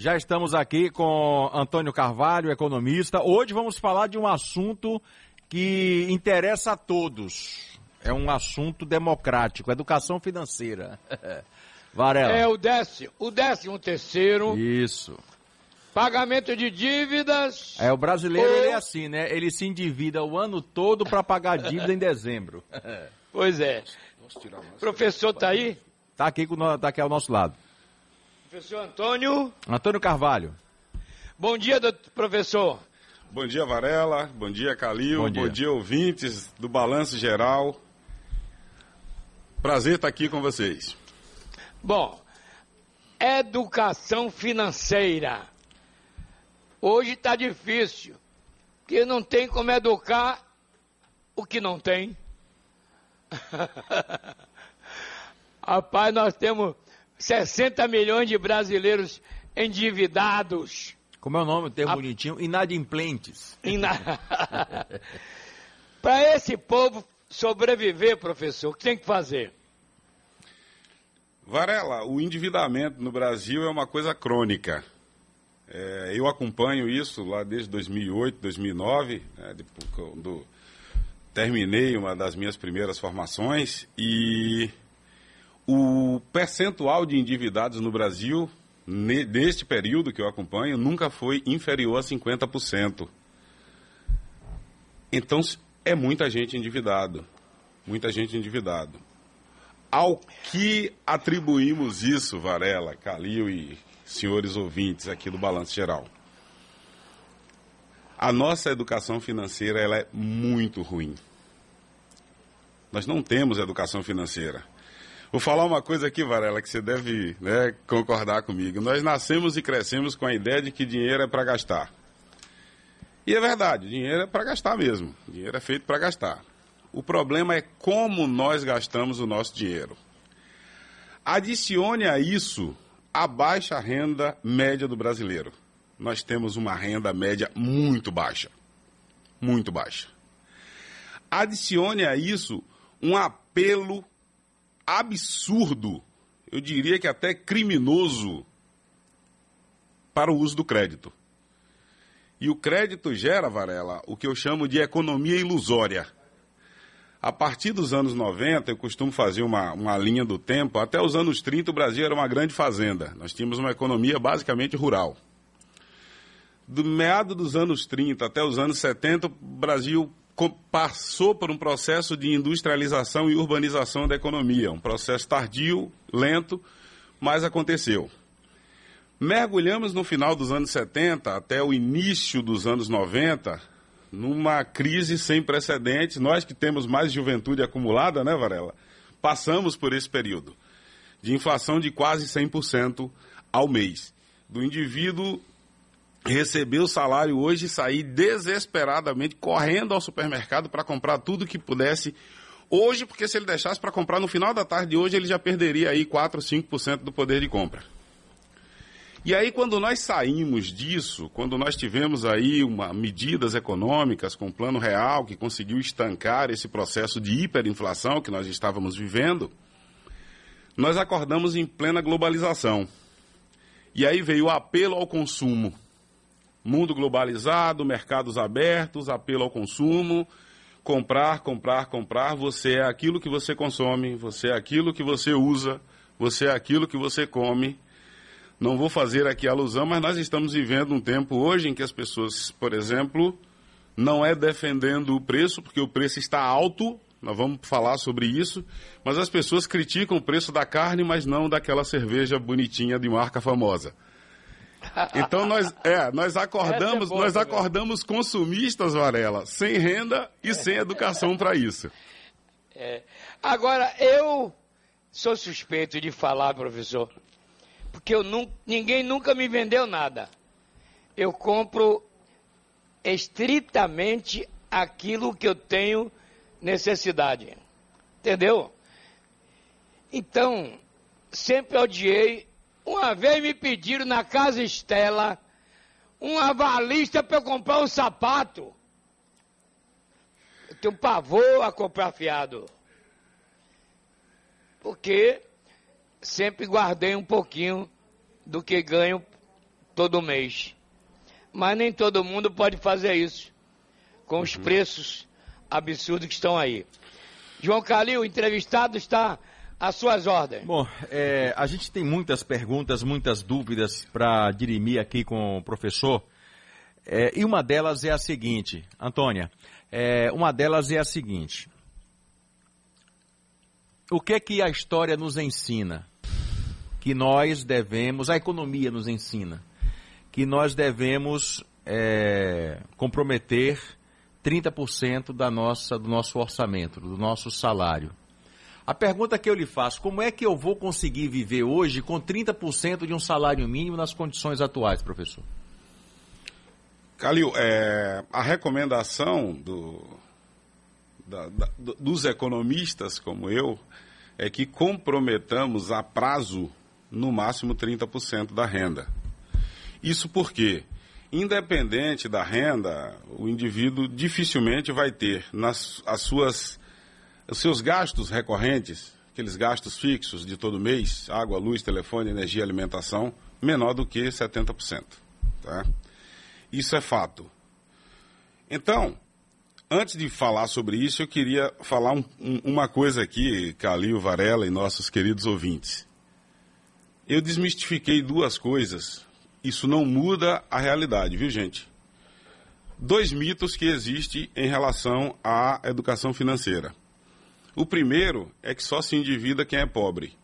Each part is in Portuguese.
Já estamos aqui com Antônio Carvalho, economista. Hoje vamos falar de um assunto que interessa a todos. É um assunto democrático, educação financeira. Varela. É o décimo, o décimo terceiro. Isso. Pagamento de dívidas. É, o brasileiro ou... ele é assim, né? Ele se endivida o ano todo para pagar dívida em dezembro. Pois é. Professor tá aí? Tá aqui, tá aqui ao nosso lado. Professor Antônio. Antônio Carvalho. Bom dia, professor. Bom dia, Varela. Bom dia, Calil. Bom dia. Bom dia, ouvintes do Balanço Geral. Prazer estar aqui com vocês. Bom, educação financeira. Hoje está difícil, porque não tem como educar o que não tem. Rapaz, nós temos 60 milhões de brasileiros endividados. Como é o nome, termo A... bonitinho? Inadimplentes. Ina... Para esse povo sobreviver, professor, o que tem que fazer? Varela, o endividamento no Brasil é uma coisa crônica. É, eu acompanho isso lá desde 2008, 2009, né, quando terminei uma das minhas primeiras formações e o percentual de endividados no Brasil, neste período que eu acompanho, nunca foi inferior a 50%. Então, é muita gente endividado. Muita gente endividado. Ao que atribuímos isso, Varela, Calil e senhores ouvintes aqui do Balanço Geral? A nossa educação financeira ela é muito ruim. Nós não temos educação financeira. Vou falar uma coisa aqui, Varela, que você deve né, concordar comigo. Nós nascemos e crescemos com a ideia de que dinheiro é para gastar. E é verdade, dinheiro é para gastar mesmo. Dinheiro é feito para gastar. O problema é como nós gastamos o nosso dinheiro. Adicione a isso a baixa renda média do brasileiro. Nós temos uma renda média muito baixa. Muito baixa. Adicione a isso um apelo absurdo, eu diria que até criminoso, para o uso do crédito. E o crédito gera, Varela, o que eu chamo de economia ilusória. A partir dos anos 90, eu costumo fazer uma, uma linha do tempo, até os anos 30 o Brasil era uma grande fazenda. Nós tínhamos uma economia basicamente rural. Do meado dos anos 30 até os anos 70, o Brasil passou por um processo de industrialização e urbanização da economia, um processo tardio, lento, mas aconteceu. Mergulhamos no final dos anos 70 até o início dos anos 90 numa crise sem precedentes. Nós que temos mais juventude acumulada, né, Varela? Passamos por esse período de inflação de quase 100% ao mês. Do indivíduo receber o salário hoje e sair desesperadamente correndo ao supermercado para comprar tudo que pudesse hoje, porque se ele deixasse para comprar no final da tarde de hoje, ele já perderia aí 4 ou 5% do poder de compra. E aí, quando nós saímos disso, quando nós tivemos aí uma, medidas econômicas com plano real que conseguiu estancar esse processo de hiperinflação que nós estávamos vivendo, nós acordamos em plena globalização. E aí veio o apelo ao consumo. Mundo globalizado, mercados abertos, apelo ao consumo, comprar, comprar, comprar. Você é aquilo que você consome, você é aquilo que você usa, você é aquilo que você come. Não vou fazer aqui alusão, mas nós estamos vivendo um tempo hoje em que as pessoas, por exemplo, não é defendendo o preço, porque o preço está alto, nós vamos falar sobre isso, mas as pessoas criticam o preço da carne, mas não daquela cerveja bonitinha de marca famosa. Então nós, é, nós acordamos, é nós acordamos consumistas, Varela, sem renda e sem educação para isso. É. Agora eu sou suspeito de falar, professor, porque eu não, ninguém nunca me vendeu nada. Eu compro estritamente aquilo que eu tenho necessidade. Entendeu? Então, sempre odiei uma vez me pediram na Casa Estela uma valista para eu comprar um sapato. Eu tenho pavor a comprar fiado. Porque sempre guardei um pouquinho do que ganho todo mês. Mas nem todo mundo pode fazer isso com os uhum. preços absurdos que estão aí. João Calil, entrevistado está às suas ordens. Bom, é, a gente tem muitas perguntas, muitas dúvidas para dirimir aqui com o professor. É, e uma delas é a seguinte, Antônia, é, uma delas é a seguinte. O que é que a história nos ensina? Que nós devemos, a economia nos ensina, que nós devemos é, comprometer 30% da nossa, do nosso orçamento, do nosso salário. A pergunta que eu lhe faço, como é que eu vou conseguir viver hoje com 30% de um salário mínimo nas condições atuais, professor? Calil, é, a recomendação do, da, da, dos economistas como eu é que comprometamos a prazo no máximo 30% da renda. Isso porque, independente da renda, o indivíduo dificilmente vai ter nas as suas os seus gastos recorrentes, aqueles gastos fixos de todo mês, água, luz, telefone, energia, alimentação, menor do que 70%. Tá? Isso é fato. Então, antes de falar sobre isso, eu queria falar um, um, uma coisa aqui, Calil, Varela e nossos queridos ouvintes. Eu desmistifiquei duas coisas. Isso não muda a realidade, viu, gente? Dois mitos que existem em relação à educação financeira. O primeiro é que só se endivida quem é pobre.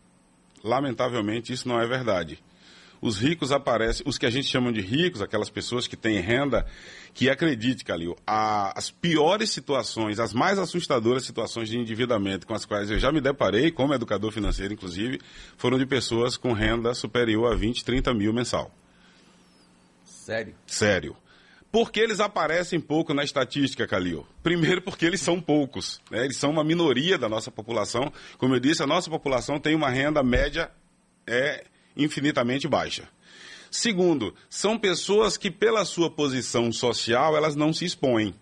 Lamentavelmente, isso não é verdade os ricos aparecem, os que a gente chama de ricos, aquelas pessoas que têm renda, que acredite, Calil, a, as piores situações, as mais assustadoras situações de endividamento com as quais eu já me deparei, como educador financeiro, inclusive, foram de pessoas com renda superior a 20, 30 mil mensal. Sério? Sério. Por que eles aparecem pouco na estatística, Calil? Primeiro, porque eles são poucos. Né? Eles são uma minoria da nossa população. Como eu disse, a nossa população tem uma renda média é, infinitamente baixa. Segundo, são pessoas que, pela sua posição social, elas não se expõem.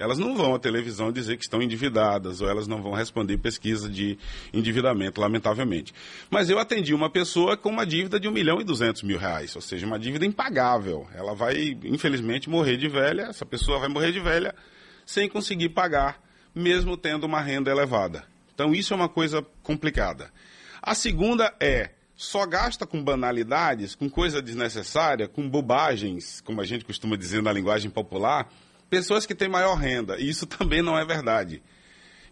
Elas não vão à televisão dizer que estão endividadas, ou elas não vão responder pesquisa de endividamento, lamentavelmente. Mas eu atendi uma pessoa com uma dívida de 1 milhão e 200 mil reais, ou seja, uma dívida impagável. Ela vai, infelizmente, morrer de velha, essa pessoa vai morrer de velha sem conseguir pagar, mesmo tendo uma renda elevada. Então, isso é uma coisa complicada. A segunda é só gasta com banalidades, com coisa desnecessária, com bobagens, como a gente costuma dizer na linguagem popular, pessoas que têm maior renda. E isso também não é verdade.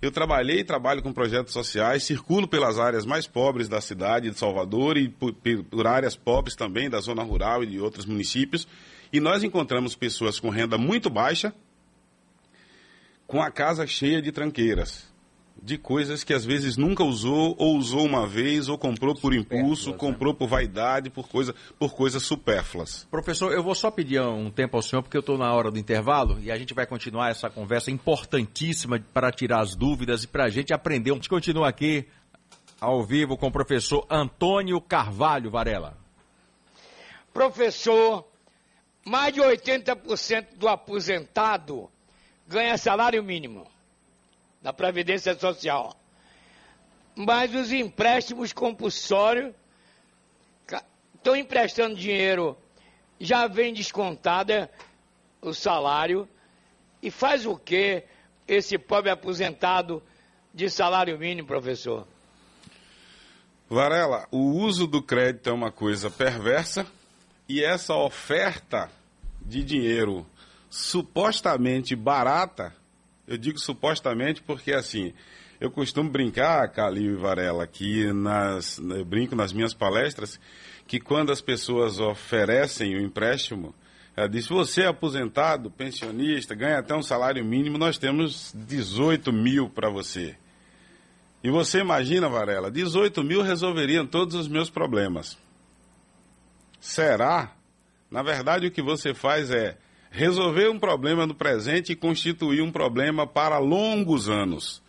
Eu trabalhei e trabalho com projetos sociais, circulo pelas áreas mais pobres da cidade de Salvador e por, por áreas pobres também da zona rural e de outros municípios, e nós encontramos pessoas com renda muito baixa, com a casa cheia de tranqueiras de coisas que às vezes nunca usou, ou usou uma vez, ou comprou por impulso, né? comprou por vaidade, por coisa, por coisas supérfluas. Professor, eu vou só pedir um tempo ao senhor, porque eu estou na hora do intervalo e a gente vai continuar essa conversa importantíssima para tirar as dúvidas e para a gente aprender. A gente continua aqui ao vivo com o professor Antônio Carvalho Varela. Professor, mais de 80% do aposentado ganha salário mínimo da Previdência Social. Mas os empréstimos compulsórios estão emprestando dinheiro, já vem descontado é, o salário, e faz o que esse pobre aposentado de salário mínimo, professor? Varela, o uso do crédito é uma coisa perversa e essa oferta de dinheiro supostamente barata eu digo supostamente porque, assim, eu costumo brincar, Calil e Varela, que nas, eu brinco nas minhas palestras, que quando as pessoas oferecem o empréstimo, ela diz, você é aposentado, pensionista, ganha até um salário mínimo, nós temos 18 mil para você. E você imagina, Varela, 18 mil resolveriam todos os meus problemas. Será? Na verdade, o que você faz é resolver um problema no presente e constituir um problema para longos anos.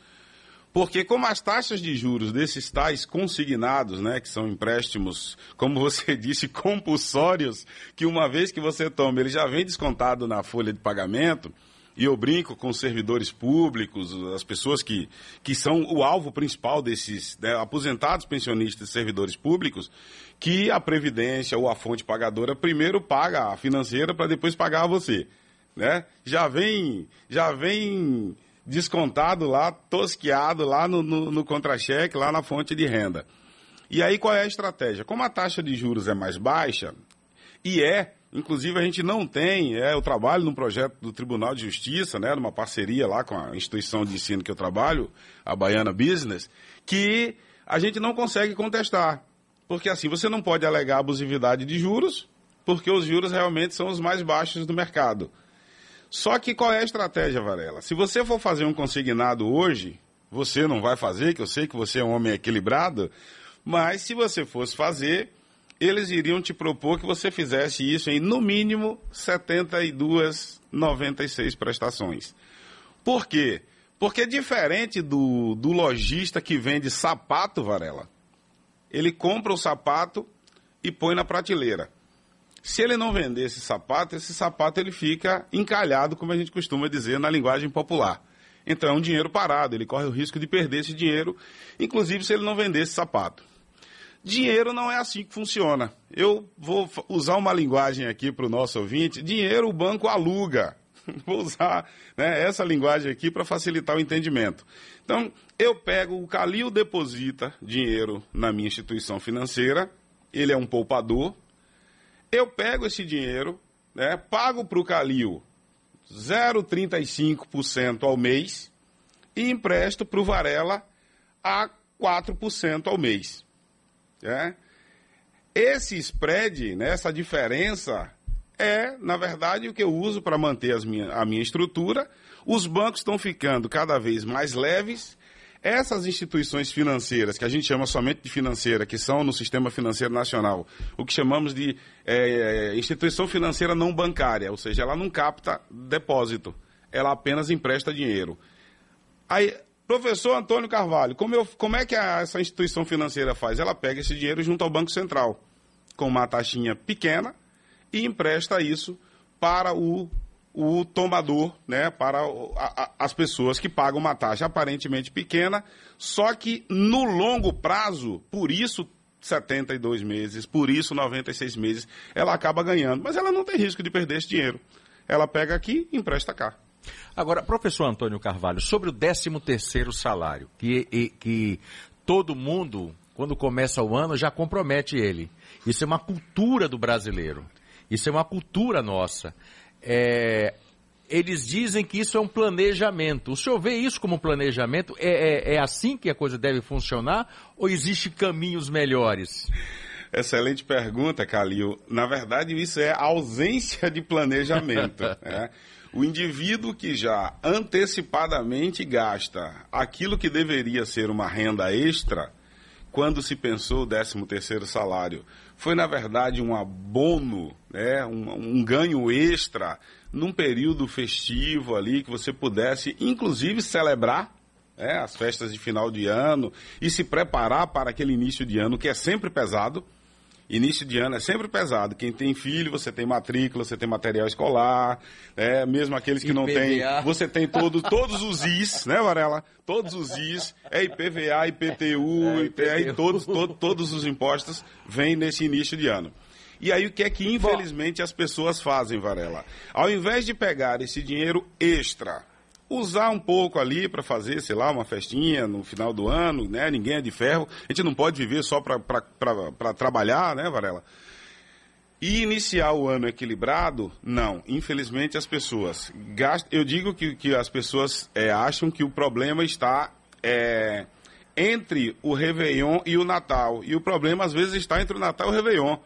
Porque como as taxas de juros desses tais consignados, né, que são empréstimos, como você disse, compulsórios, que uma vez que você toma, ele já vem descontado na folha de pagamento, e eu brinco com os servidores públicos, as pessoas que, que são o alvo principal desses né, aposentados, pensionistas e servidores públicos, que a Previdência ou a fonte pagadora primeiro paga a financeira para depois pagar a você. Né? Já vem, já vem descontado lá, tosqueado lá no, no, no contra-cheque, lá na fonte de renda. E aí qual é a estratégia? Como a taxa de juros é mais baixa, e é Inclusive, a gente não tem, é, eu trabalho num projeto do Tribunal de Justiça, né, numa parceria lá com a instituição de ensino que eu trabalho, a Baiana Business, que a gente não consegue contestar. Porque assim, você não pode alegar abusividade de juros, porque os juros realmente são os mais baixos do mercado. Só que qual é a estratégia, Varela? Se você for fazer um consignado hoje, você não vai fazer, que eu sei que você é um homem equilibrado, mas se você fosse fazer, eles iriam te propor que você fizesse isso em, no mínimo, 72, 96 prestações. Por quê? Porque diferente do, do lojista que vende sapato, Varela, ele compra o sapato e põe na prateleira. Se ele não vender esse sapato, esse sapato ele fica encalhado, como a gente costuma dizer na linguagem popular. Então é um dinheiro parado, ele corre o risco de perder esse dinheiro, inclusive se ele não vender esse sapato. Dinheiro não é assim que funciona. Eu vou usar uma linguagem aqui para o nosso ouvinte: dinheiro o banco aluga. Vou usar né, essa linguagem aqui para facilitar o entendimento. Então, eu pego o Calil deposita dinheiro na minha instituição financeira, ele é um poupador. Eu pego esse dinheiro, né, pago para o Calil 0,35% ao mês e empresto para o Varela a 4% ao mês. É? Esse spread, né, essa diferença, é, na verdade, o que eu uso para manter minha, a minha estrutura. Os bancos estão ficando cada vez mais leves. Essas instituições financeiras, que a gente chama somente de financeira, que são no sistema financeiro nacional, o que chamamos de é, instituição financeira não bancária, ou seja, ela não capta depósito, ela apenas empresta dinheiro. Aí, Professor Antônio Carvalho, como, eu, como é que a, essa instituição financeira faz? Ela pega esse dinheiro junto ao Banco Central, com uma taxinha pequena, e empresta isso para o, o tomador, né, para a, a, as pessoas que pagam uma taxa aparentemente pequena, só que no longo prazo, por isso 72 meses, por isso 96 meses, ela acaba ganhando. Mas ela não tem risco de perder esse dinheiro. Ela pega aqui e empresta cá. Agora, professor Antônio Carvalho, sobre o 13 terceiro salário, que, e, que todo mundo, quando começa o ano, já compromete ele. Isso é uma cultura do brasileiro. Isso é uma cultura nossa. É, eles dizem que isso é um planejamento. O senhor vê isso como planejamento? É, é, é assim que a coisa deve funcionar ou existem caminhos melhores? Excelente pergunta, Calil. Na verdade, isso é ausência de planejamento. né? O indivíduo que já antecipadamente gasta aquilo que deveria ser uma renda extra, quando se pensou o 13º salário, foi na verdade um abono, né, um, um ganho extra num período festivo ali que você pudesse, inclusive, celebrar né, as festas de final de ano e se preparar para aquele início de ano que é sempre pesado início de ano é sempre pesado. Quem tem filho, você tem matrícula, você tem material escolar, né? mesmo aqueles que IPVA. não têm, você tem todo, todos os IS, né, Varela? Todos os IS, é IPVA, IPTU, é, IPTU. todos, todo, todos os impostos vêm nesse início de ano. E aí o que é que infelizmente as pessoas fazem, Varela? Ao invés de pegar esse dinheiro extra usar um pouco ali para fazer, sei lá, uma festinha no final do ano, né? Ninguém é de ferro. A gente não pode viver só para trabalhar, né, Varela? E iniciar o ano equilibrado, não. Infelizmente as pessoas gastam. Eu digo que, que as pessoas é, acham que o problema está é, entre o Réveillon e o Natal. E o problema às vezes está entre o Natal e o Réveillon.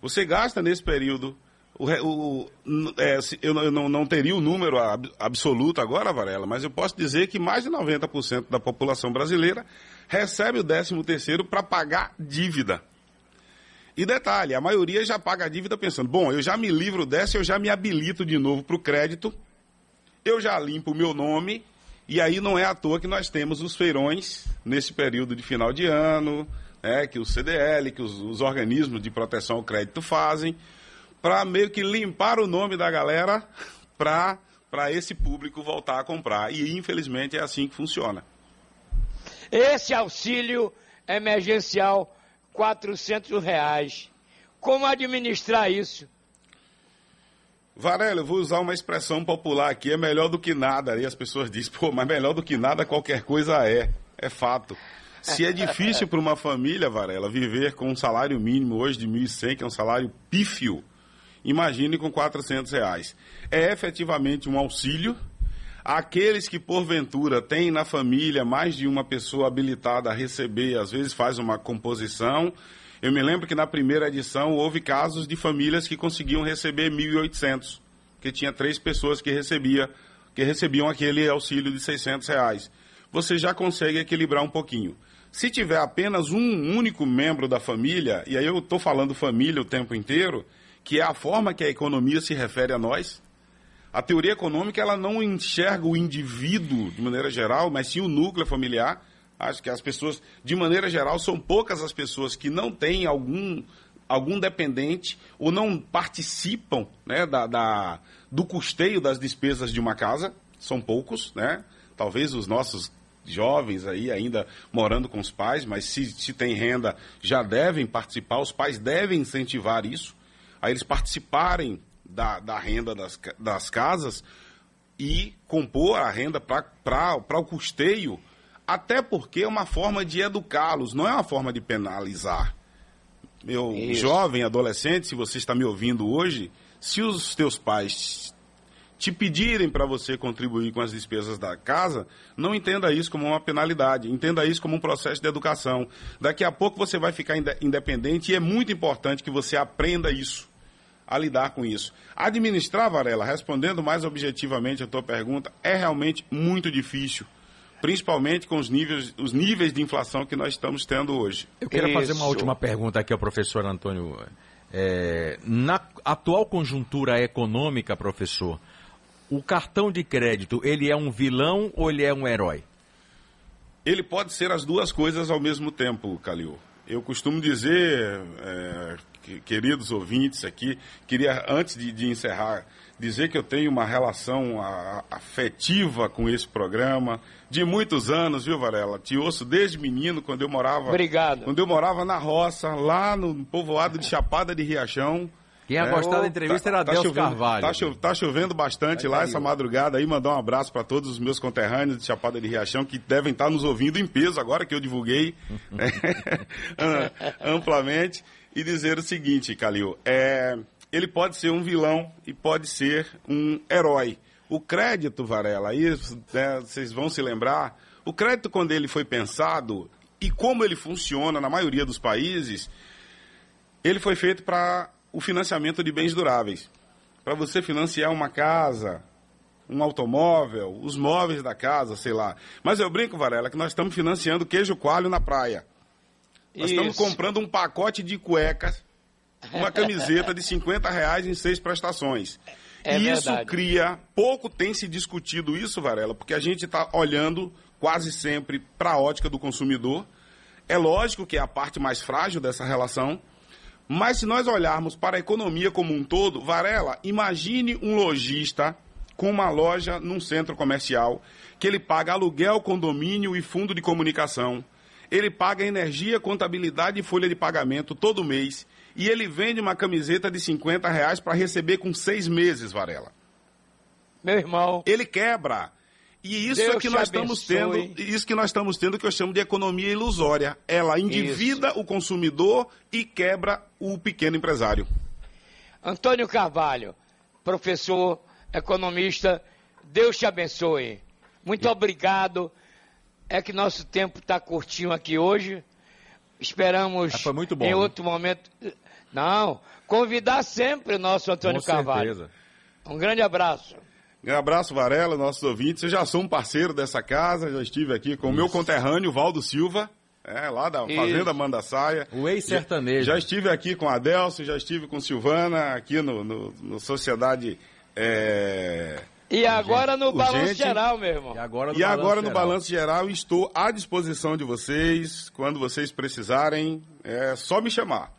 Você gasta nesse período o, o, é, eu, não, não, teria o número ab, absoluto agora, Varela, mas eu posso dizer que mais de 90% da população brasileira recebe o 13 terceiro para pagar dívida. E detalhe, a maioria já paga a dívida pensando, bom, eu já me livro dessa, eu já me habilito de novo para o crédito, eu já limpo o meu nome, e aí não é à toa que nós temos os feirões nesse período de final de ano, é, que o CDL, que os, os organismos de proteção ao crédito fazem, para meio que limpar o nome da galera, para para esse público voltar a comprar. E infelizmente é assim que funciona. Esse auxílio emergencial, 400 reais. Como administrar isso? Varela, eu vou usar uma expressão popular aqui, é melhor do que nada. E as pessoas dizem, pô, mas melhor do que nada qualquer coisa é. É fato. Se é difícil para uma família, Varela, viver com um salário mínimo hoje de 1.100, que é um salário pífio, imagine com 400 reais. É efetivamente um auxílio. Aqueles que, porventura, têm na família mais de uma pessoa habilitada a receber, às vezes faz uma composição. Eu me lembro que na primeira edição houve casos de famílias que conseguiam receber 1.800, que tinha três pessoas que, recebia, que recebiam aquele auxílio de 600 reais. Você já consegue equilibrar um pouquinho. Se tiver apenas um único membro da família, e aí eu estou falando família o tempo inteiro, que é a forma que a economia se refere a nós, a teoria econômica ela não enxerga o indivíduo de maneira geral, mas sim o núcleo familiar. Acho que as pessoas, de maneira geral, são poucas as pessoas que não têm algum, algum dependente ou não participam né, da, da, do custeio das despesas de uma casa. São poucos, né? Talvez os nossos jovens aí ainda morando com os pais, mas se, se tem renda já devem participar, os pais devem incentivar isso, a eles participarem da, da renda das, das casas e compor a renda para o custeio, até porque é uma forma de educá-los, não é uma forma de penalizar. Meu Isso. jovem, adolescente, se você está me ouvindo hoje, se os teus pais te pedirem para você contribuir com as despesas da casa, não entenda isso como uma penalidade, entenda isso como um processo de educação. Daqui a pouco você vai ficar independente e é muito importante que você aprenda isso a lidar com isso. Administrar, Varela, respondendo mais objetivamente a tua pergunta, é realmente muito difícil. Principalmente com os níveis, os níveis de inflação que nós estamos tendo hoje. Eu quero isso. fazer uma última pergunta aqui ao professor Antônio. É, na atual conjuntura econômica, professor, o cartão de crédito, ele é um vilão ou ele é um herói? Ele pode ser as duas coisas ao mesmo tempo, Calil. Eu costumo dizer, é, queridos ouvintes aqui, queria, antes de, de, encerrar, dizer que eu tenho uma relação afetiva com esse programa, de muitos anos, viu, Varela? Te ouço desde menino, quando eu morava... Obrigado. Quando eu morava na roça, lá no povoado de Chapada de Riachão, quem ia é, gostar da entrevista tá, era tá Deus Carvalho. Tá, cho tá, chovendo bastante lá essa madrugada aí. Mandar um abraço para todos os meus conterrâneos de Chapada de Riachão que devem estar nos ouvindo em peso agora que eu divulguei né, amplamente e dizer o seguinte, Calil, é, ele pode ser um vilão e pode ser um herói. O crédito, Varela, aí né, vocês vão se lembrar, o crédito quando ele foi pensado e como ele funciona na maioria dos países, ele foi feito para o financiamento de bens duráveis. Para você financiar uma casa, um automóvel, os móveis da casa, sei lá. Mas eu brinco, Varela, que nós estamos financiando queijo coalho na praia. Nós Isso. estamos comprando um pacote de cuecas, uma camiseta de 50 reais em seis prestações. É e isso verdade. cria. Pouco tem se discutido isso, Varela, porque a gente está olhando quase sempre para a ótica do consumidor. É lógico que é a parte mais frágil dessa relação. Mas se nós olharmos para a economia como um todo, Varela, imagine um lojista com uma loja num centro comercial que ele paga aluguel, condomínio e fundo de comunicação ele paga energia, contabilidade e folha de pagamento todo mês. E ele vende uma camiseta de 50 reais para receber com seis meses, Varela. Meu irmão. Ele quebra. E isso Deus é que nós estamos tendo, isso que nós estamos tendo que eu chamo de economia ilusória. Ela endivida isso. o consumidor e quebra o pequeno empresário. Antônio Carvalho, professor, economista, Deus te abençoe. Muito obrigado é que nosso tempo está curtinho aqui hoje. Esperamos muito bom, em né? outro momento. Não, convidar sempre o nosso Antônio Com Carvalho. Certeza. Um grande abraço. Um abraço, Varela, nossos ouvintes. Eu já sou um parceiro dessa casa, já estive aqui com o meu conterrâneo, Valdo Silva, é, lá da Isso. Fazenda Manda Saia. O ex-sertanejo. Já, já, estive aqui com a Adelso, já estive com Silvana, aqui no, no, no Sociedade é, e agora no balanço geral, meu irmão. E agora no, e balanço, agora no geral. balanço geral estou à disposição de vocês. Quando vocês precisarem, é só me chamar.